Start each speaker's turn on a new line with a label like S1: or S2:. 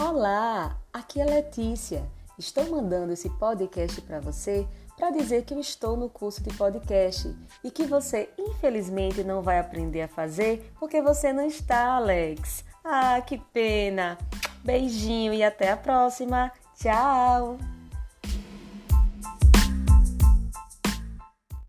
S1: Olá, aqui é Letícia. Estou mandando esse podcast para você para dizer que eu estou no curso de podcast e que você, infelizmente, não vai aprender a fazer porque você não está, Alex. Ah, que pena! Beijinho e até a próxima. Tchau!